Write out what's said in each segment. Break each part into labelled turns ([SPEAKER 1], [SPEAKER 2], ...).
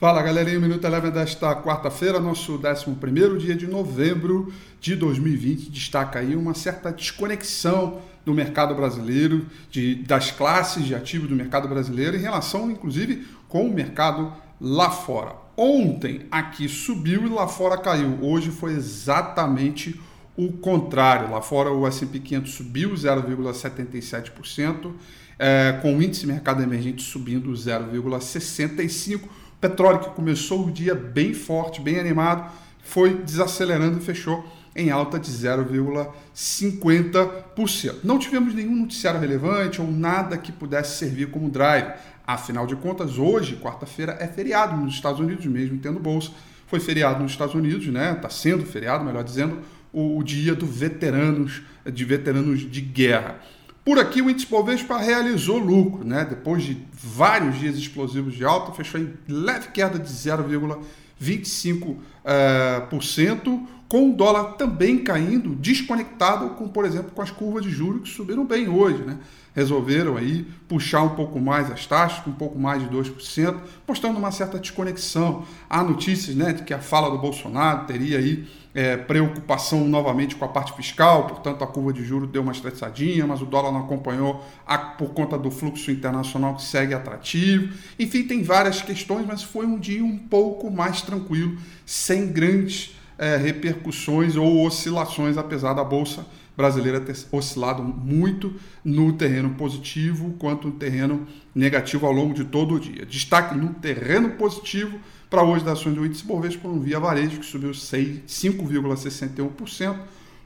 [SPEAKER 1] Fala galerinha, o Minuto Eleven desta quarta-feira, nosso 11 dia de novembro de 2020. Destaca aí uma certa desconexão do mercado brasileiro, de, das classes de ativos do mercado brasileiro, em relação inclusive com o mercado lá fora. Ontem aqui subiu e lá fora caiu. Hoje foi exatamente o contrário. Lá fora o S&P 500 subiu 0,77%, é, com o índice mercado emergente subindo 0,65%. Petróleo que começou o dia bem forte, bem animado, foi desacelerando e fechou em alta de 0,50%. Não tivemos nenhum noticiário relevante ou nada que pudesse servir como drive. Afinal de contas, hoje, quarta-feira, é feriado nos Estados Unidos, mesmo tendo bolsa. Foi feriado nos Estados Unidos, né? Está sendo feriado, melhor dizendo, o, dia do veteranos, de veteranos de guerra. Por aqui, o índice Bovespa realizou lucro, né? Depois de vários dias explosivos de alta, fechou em leve queda de 0,25%, uh, com o dólar também caindo, desconectado com, por exemplo, com as curvas de juros que subiram bem hoje, né? resolveram aí puxar um pouco mais as taxas, um pouco mais de 2%, mostrando uma certa desconexão. Há notícias né, de que a fala do Bolsonaro teria aí é, preocupação novamente com a parte fiscal, portanto a curva de juros deu uma estressadinha, mas o dólar não acompanhou a, por conta do fluxo internacional que segue atrativo. Enfim, tem várias questões, mas foi um dia um pouco mais tranquilo, sem grandes é, repercussões ou oscilações, apesar da Bolsa brasileira ter oscilado muito no terreno positivo quanto no terreno negativo ao longo de todo o dia. Destaque no terreno positivo para hoje das ações do índice Bovespa no Via Varejo, que subiu 5,61%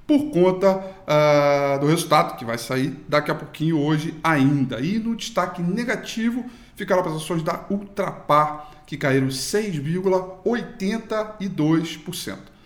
[SPEAKER 1] por conta uh, do resultado que vai sair daqui a pouquinho hoje ainda. E no destaque negativo ficaram as ações da Ultrapar, que caíram 6,82%.